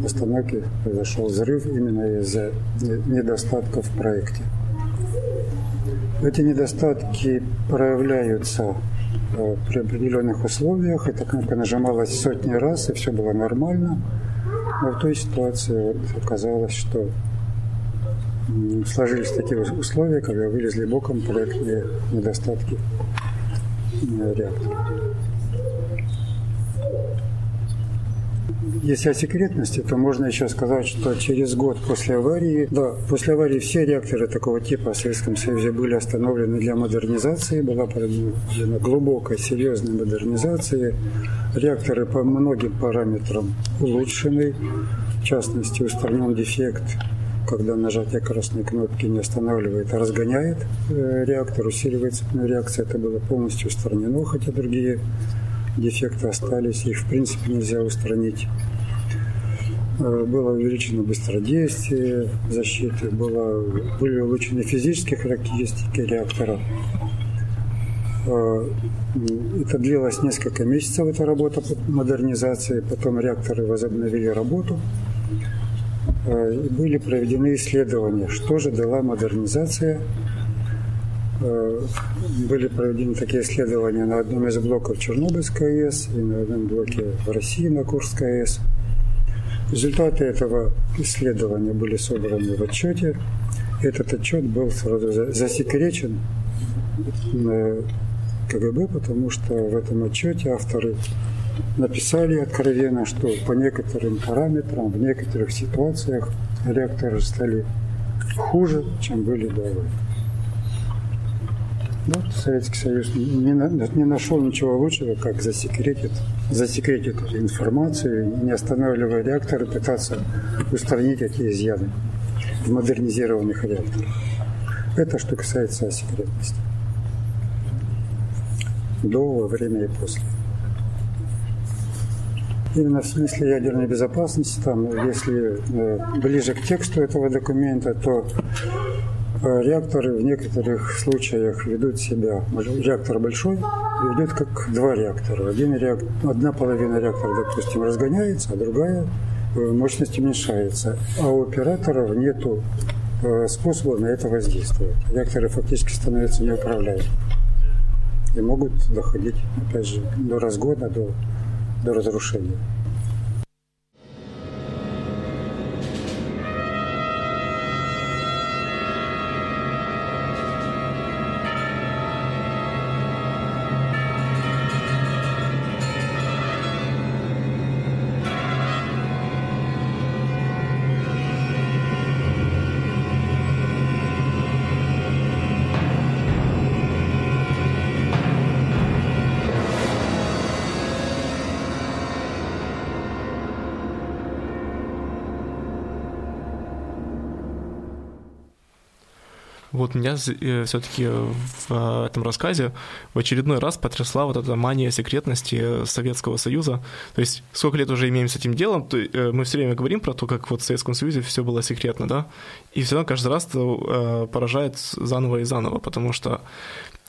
остановки произошел взрыв именно из-за недостатков в проекте. Эти недостатки проявляются э, при определенных условиях. Эта кнопка нажималась сотни раз, и все было нормально. Но в той ситуации вот оказалось, что сложились такие условия, когда вылезли боком проектные недостатки реактора. если о секретности, то можно еще сказать, что через год после аварии, да, после аварии все реакторы такого типа в Советском Союзе были остановлены для модернизации, была проведена глубокая, серьезная модернизация. Реакторы по многим параметрам улучшены, в частности, устранен дефект когда нажатие красной кнопки не останавливает, а разгоняет э, реактор, усиливает цепную реакцию. Это было полностью устранено, хотя другие дефекты остались, их в принципе нельзя устранить. Э, было увеличено быстродействие защиты, было, были улучшены физические характеристики реактора. Э, это длилось несколько месяцев, эта работа по модернизации. Потом реакторы возобновили работу. Э, были проведены исследования, что же дала модернизация. Э, были проведены такие исследования на одном из блоков Чернобыльской АЭС и на одном блоке в России на Курской АЭС. Результаты этого исследования были собраны в отчете. Этот отчет был сразу засекречен КГБ, потому что в этом отчете авторы написали откровенно, что по некоторым параметрам, в некоторых ситуациях реакторы стали хуже, чем были до аварии. Вот Советский Союз не, не нашел ничего лучшего, как засекретить, засекретить эту информацию не останавливая реакторы, пытаться устранить эти изъяны в модернизированных реакторах. Это что касается секретности. До, во время и после именно в смысле ядерной безопасности, там, если э, ближе к тексту этого документа, то э, реакторы в некоторых случаях ведут себя, реактор большой, ведет как два реактора. Один реактор, одна половина реактора, допустим, разгоняется, а другая э, мощность уменьшается. А у операторов нет способа на это воздействовать. Реакторы фактически становятся неуправляемыми и могут доходить, опять же, до разгона, до до разрушения. Вот меня э, все-таки в э, этом рассказе в очередной раз потрясла вот эта мания секретности Советского Союза. То есть сколько лет уже имеем с этим делом, то э, мы все время говорим про то, как вот в Советском Союзе все было секретно, да, и все равно каждый раз это поражает заново и заново, потому что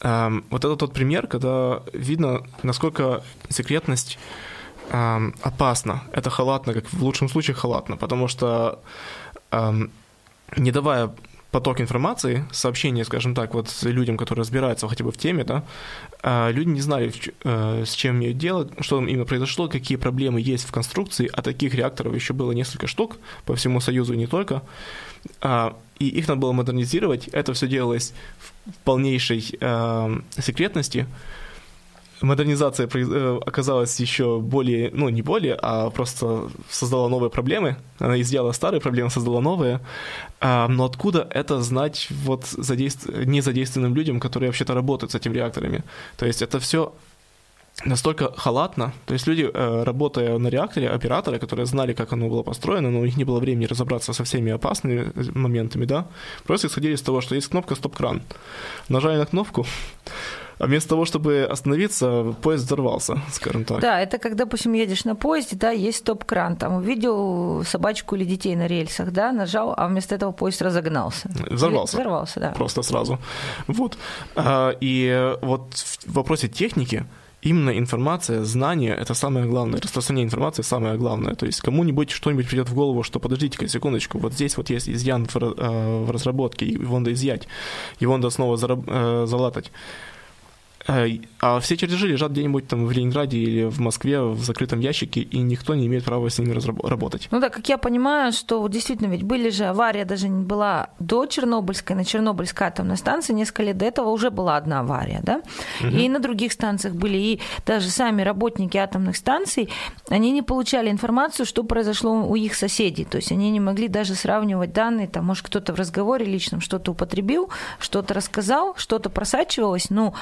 э, вот это тот пример, когда видно, насколько секретность э, опасна. Это халатно, как в лучшем случае халатно, потому что э, не давая поток информации, сообщения, скажем так, вот людям, которые разбираются хотя бы в теме, да, а люди не знали, э, с чем имеют дело, что именно произошло, какие проблемы есть в конструкции, а таких реакторов еще было несколько штук по всему Союзу и не только. А, и их надо было модернизировать. Это все делалось в полнейшей э, секретности модернизация э, оказалась еще более, ну не более, а просто создала новые проблемы. Она изъяла старые проблемы, создала новые. А, но откуда это знать вот задейств... незадействованным людям, которые вообще-то работают с этими реакторами? То есть это все настолько халатно, то есть люди, э, работая на реакторе, операторы, которые знали, как оно было построено, но у них не было времени разобраться со всеми опасными моментами, да, просто исходили из того, что есть кнопка «Стоп-кран». Нажали на кнопку, а вместо того, чтобы остановиться, поезд взорвался, скажем так. Да, это когда, допустим, едешь на поезде, да, есть стоп-кран, там увидел собачку или детей на рельсах, да, нажал, а вместо этого поезд разогнался. Взорвался. Или взорвался, да. Просто сразу. Вот. А, и вот в вопросе техники именно информация, знание – это самое главное. Распространение информации – самое главное. То есть кому-нибудь что-нибудь придет в голову, что подождите-ка секундочку, вот здесь вот есть изъян в, э, в разработке, его надо изъять, его надо снова э, залатать а все чертежи лежат где-нибудь там в Ленинграде или в Москве в закрытом ящике, и никто не имеет права с ними работать. Ну да, как я понимаю, что действительно ведь были же авария, даже не была до Чернобыльской, на Чернобыльской атомной станции несколько лет до этого уже была одна авария, да? Угу. И на других станциях были, и даже сами работники атомных станций, они не получали информацию, что произошло у их соседей, то есть они не могли даже сравнивать данные, там, может, кто-то в разговоре личном что-то употребил, что-то рассказал, что-то просачивалось, но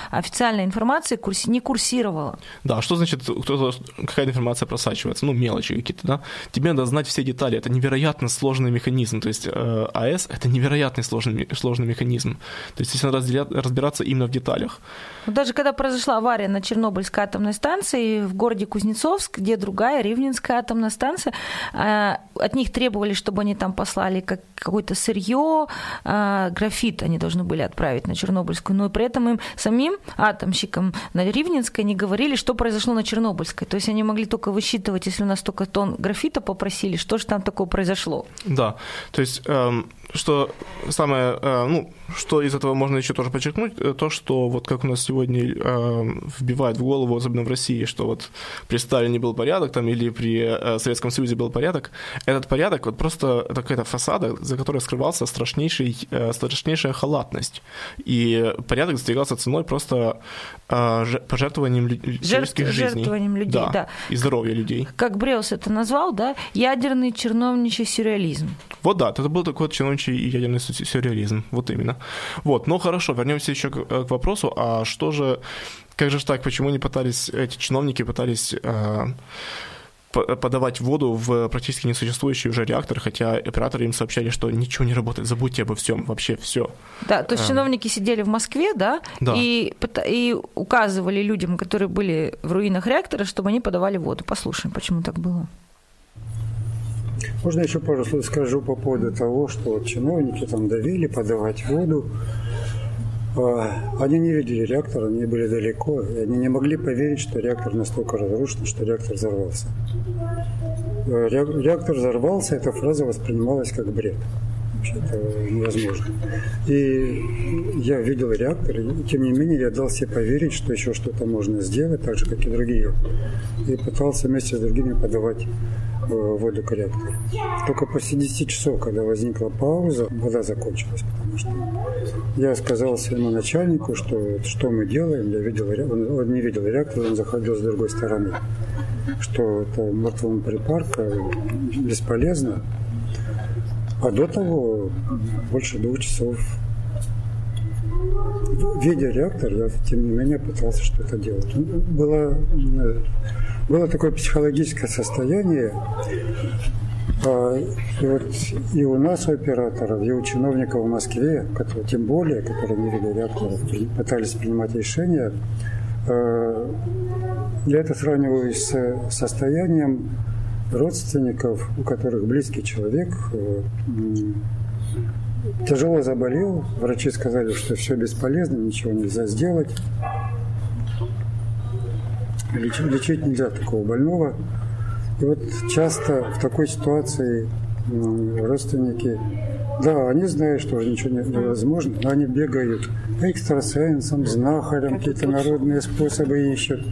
официальная информация курси, не курсировала. Да, а что значит, кто какая информация просачивается? Ну, мелочи какие-то, да? Тебе надо знать все детали, это невероятно сложный механизм, то есть э, АЭС – это невероятный сложный, сложный механизм, то есть здесь надо разбираться именно в деталях. Даже когда произошла авария на Чернобыльской атомной станции в городе Кузнецовск, где другая, Ривнинская атомная станция, э, от них требовали, чтобы они там послали как, какое-то сырье, э, графит они должны были отправить на Чернобыльскую, но при этом им самим атомщикам на Ривнинской не говорили, что произошло на Чернобыльской. То есть они могли только высчитывать, если у нас только тон графита попросили, что же там такое произошло. Да, то есть эм, что самое, э, ну, что из этого можно еще тоже подчеркнуть, э, то, что вот как у нас сегодня э, вбивает в голову, особенно в России, что вот при Сталине был порядок там или при Советском Союзе был порядок, этот порядок вот просто это какая-то фасада, за которой скрывался страшнейший, страшнейшая халатность. И порядок достигался ценой просто пожертвованием человеческих Жертв, жизней. Жертвованием людей, да, да. И здоровья людей. Как Бреус это назвал, да, ядерный черновничий сюрреализм. Вот да, это был такой вот чиновничий и ядерный сюрреализм, вот именно. Вот, ну хорошо, вернемся еще к, э, к вопросу, а что же, как же так, почему не пытались, эти чиновники пытались э, подавать воду в практически несуществующий уже реактор, хотя операторы им сообщали, что ничего не работает, забудьте обо всем, вообще все. Да, то есть а. чиновники сидели в Москве, да, да. И, и указывали людям, которые были в руинах реактора, чтобы они подавали воду. Послушаем, почему так было. Можно еще пару слов скажу по поводу того, что чиновники там давили подавать воду. А, они не видели реактор, они были далеко, и они не могли поверить, что реактор настолько разрушен, что реактор взорвался. А, реактор взорвался, эта фраза воспринималась как бред. Это невозможно. И я видел реактор, и тем не менее я дал себе поверить, что еще что-то можно сделать, так же, как и другие. И пытался вместе с другими подавать воду к реактору. Только после 10 часов, когда возникла пауза, вода закончилась, потому что я сказал своему начальнику, что что мы делаем, я видел, он, он не видел реактор, он заходил с другой стороны, что это мертвому припарка бесполезно, а до того больше двух часов видя реактор, я тем не менее пытался что-то делать. Была было такое психологическое состояние, а, и, вот и у нас, у операторов, и у чиновников в Москве, которые, тем более, которые не видели реакторов, пытались принимать решения, а, я это сравниваю с состоянием родственников, у которых близкий человек э, тяжело заболел, врачи сказали, что все бесполезно, ничего нельзя сделать. Лечить, лечить нельзя такого больного. И вот часто в такой ситуации родственники, да, они знают, что уже ничего невозможно, но они бегают к экстрасенсам, знахарям, какие-то народные способы ищут,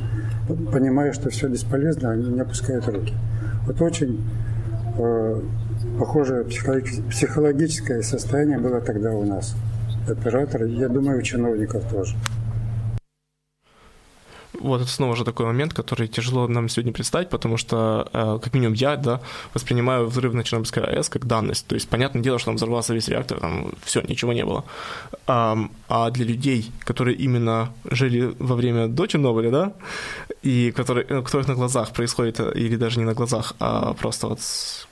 понимая, что все бесполезно, они не опускают руки. Вот очень э, похожее психологическое состояние было тогда у нас. Операторы, я думаю, у чиновников тоже. Вот это снова же такой момент, который тяжело нам сегодня представить, потому что, э, как минимум, я да, воспринимаю взрыв на Чернобыльской АЭС как данность. То есть, понятное дело, что там взорвался весь реактор, там все, ничего не было. А для людей, которые именно жили во время до Чернобыля, да, и которые, у которых на глазах происходит, или даже не на глазах, а просто вот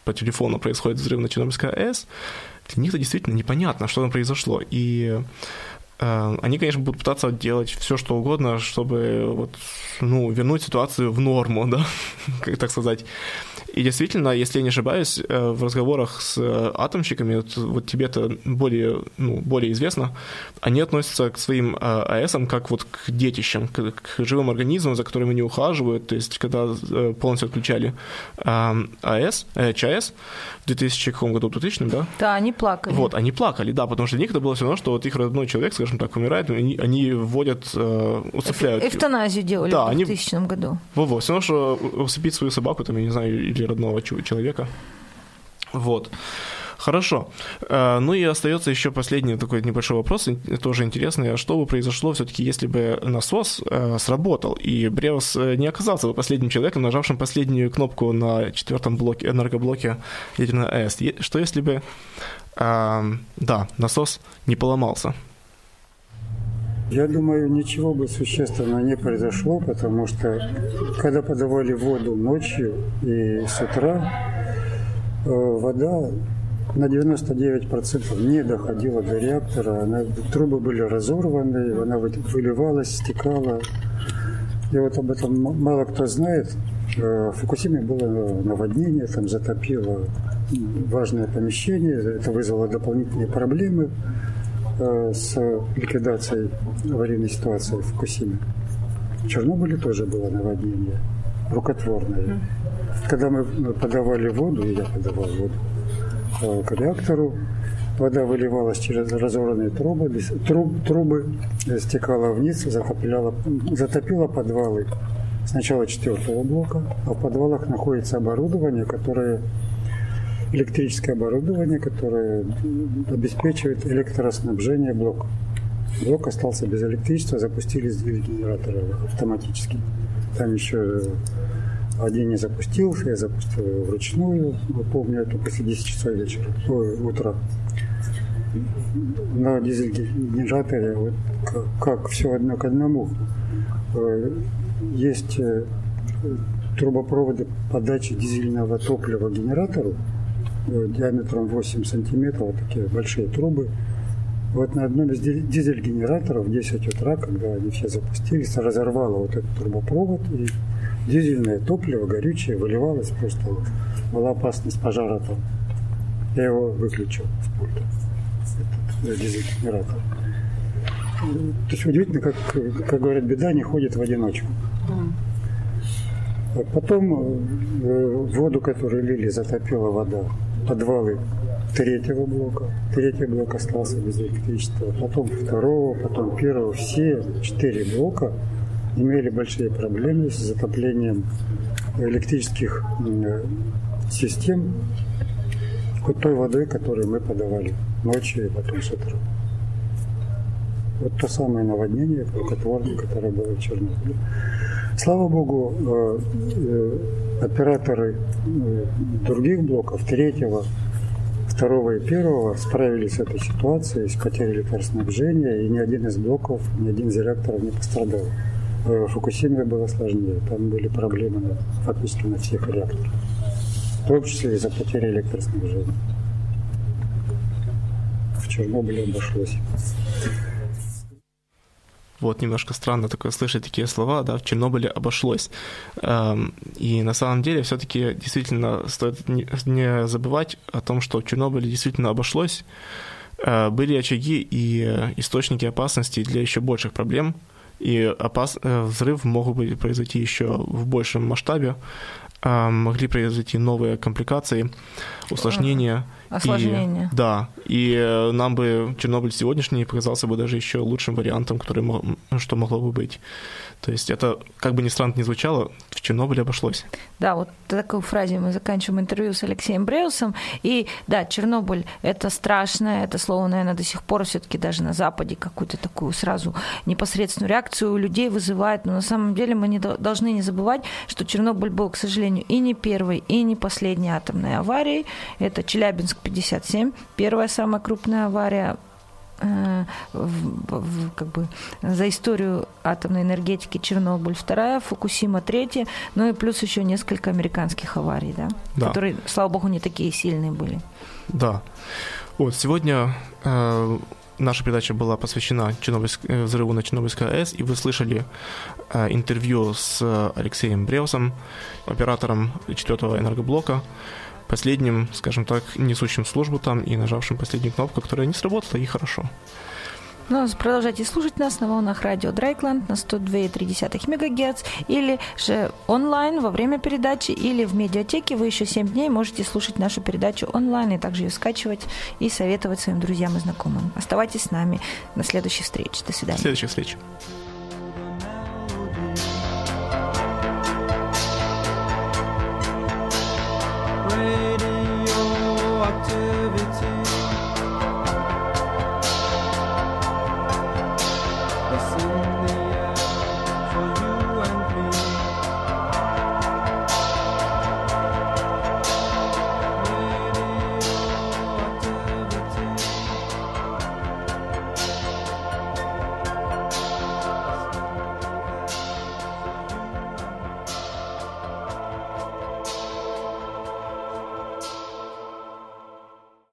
по телефону происходит взрыв на Чернобыльской АЭС, для них это действительно непонятно, что там произошло. И Э, они, конечно, будут пытаться делать все, что угодно, чтобы вот, ну, вернуть ситуацию в норму, да, как так сказать. И действительно, если я не ошибаюсь, э, в разговорах с э, атомщиками, вот, вот тебе это более, ну, более известно, они относятся к своим АЭСам как вот к детищам, к, к живым организмам, за которыми они ухаживают. То есть, когда полностью отключали АЭС, ЧАЭС в 2000 каком году, 2000, да? Да, они плакали. Вот, они плакали, да, потому что для них это было все равно, что вот их родной человек, скажем так, умирает, они, они вводят, э, усыпляют. Эвтаназию делали да, в 2000 они... году. Во-во, все равно, что усыпить свою собаку, там, я не знаю, или родного человека. Вот. Хорошо. Э, ну и остается еще последний такой небольшой вопрос, тоже интересный. А что бы произошло все-таки, если бы насос э, сработал, и Бреус э, не оказался бы последним человеком, нажавшим последнюю кнопку на четвертом блоке, энергоблоке ядерной АЭС? Что если бы, да, насос не поломался? Я думаю, ничего бы существенного не произошло, потому что когда подавали воду ночью и с утра, вода на 99% не доходила до реактора. Она, трубы были разорваны, она выливалась, стекала. И вот об этом мало кто знает. Э, в Фукусиме было наводнение, там затопило важное помещение. Это вызвало дополнительные проблемы э, с ликвидацией аварийной ситуации в Фукусиме. В Чернобыле тоже было наводнение, рукотворное. Когда мы подавали воду, я подавал воду, к реактору. Вода выливалась через разорванные трубы, труб, трубы стекала вниз, затопляла, затопила подвалы сначала четвертого блока, а в подвалах находится оборудование, которое электрическое оборудование, которое обеспечивает электроснабжение блока. Блок остался без электричества, запустились генераторы автоматически. Там еще один не запустился, я запустил его вручную. Помню это после 10 часов вечера, ой, утра. На дизель-генераторе, вот как, как все одно к одному. Э, есть э, трубопроводы подачи дизельного топлива генератору э, диаметром 8 сантиметров, такие большие трубы. Вот на одном из дизель-генераторов в 10 утра, когда они все запустились, разорвало вот этот трубопровод и дизельное топливо, горючее, выливалось просто. Была опасность пожара там. Я его выключил с пульта. Этот дизель-генератор. То есть удивительно, как, как говорят, беда не ходит в одиночку. А потом э, воду, которую лили, затопила вода. Подвалы третьего блока. Третий блок остался без электричества. Потом второго, потом первого. Все четыре блока имели большие проблемы с затоплением электрических систем вот той водой, которую мы подавали ночью и потом с утра. Вот то самое наводнение рукотворное, которое было в Чернобыле. Слава Богу, э, э, операторы э, других блоков, третьего, второго и первого, справились с этой ситуацией, с потерей электроснабжения, и ни один из блоков, ни один из реакторов не пострадал. В Фукусиме было сложнее. Там были проблемы фактически на всех реакторах. В том числе из-за потери электроснабжения. В Чернобыле обошлось. Вот немножко странно такое слышать такие слова, да, в Чернобыле обошлось. Эм, и на самом деле все-таки действительно стоит не забывать о том, что в Чернобыле действительно обошлось. Э, были очаги и источники опасности для еще больших проблем, и опас... Э, взрыв мог бы произойти еще в большем масштабе, а, могли произойти новые компликации, усложнения. Осложнения. И, да, и э, нам бы Чернобыль сегодняшний показался бы даже еще лучшим вариантом, который, что могло бы быть. То есть это, как бы ни странно ни звучало, Чернобыле обошлось. Да, вот такой фразе мы заканчиваем интервью с Алексеем Бреусом. И да, Чернобыль – это страшно, это слово, наверное, до сих пор все таки даже на Западе какую-то такую сразу непосредственную реакцию у людей вызывает. Но на самом деле мы не должны не забывать, что Чернобыль был, к сожалению, и не первой, и не последней атомной аварией. Это Челябинск-57, первая самая крупная авария в, в, как бы за историю атомной энергетики Чернобыль вторая, Фукусима третья, ну и плюс еще несколько американских аварий, да, да. которые, слава богу, не такие сильные были. Да. Вот сегодня э, наша передача была посвящена Чернобыльск, э, взрыву на Чернобыльской АЭС, и вы слышали э, интервью с Алексеем Бреусом, оператором четвертого энергоблока последним, скажем так, несущим службу там и нажавшим последнюю кнопку, которая не сработала, и хорошо. Ну, продолжайте слушать нас на волнах радио Драйкланд на 102,3 МГц или же онлайн во время передачи или в медиатеке. Вы еще 7 дней можете слушать нашу передачу онлайн и также ее скачивать и советовать своим друзьям и знакомым. Оставайтесь с нами на следующей встрече. До свидания. Следующих встреч.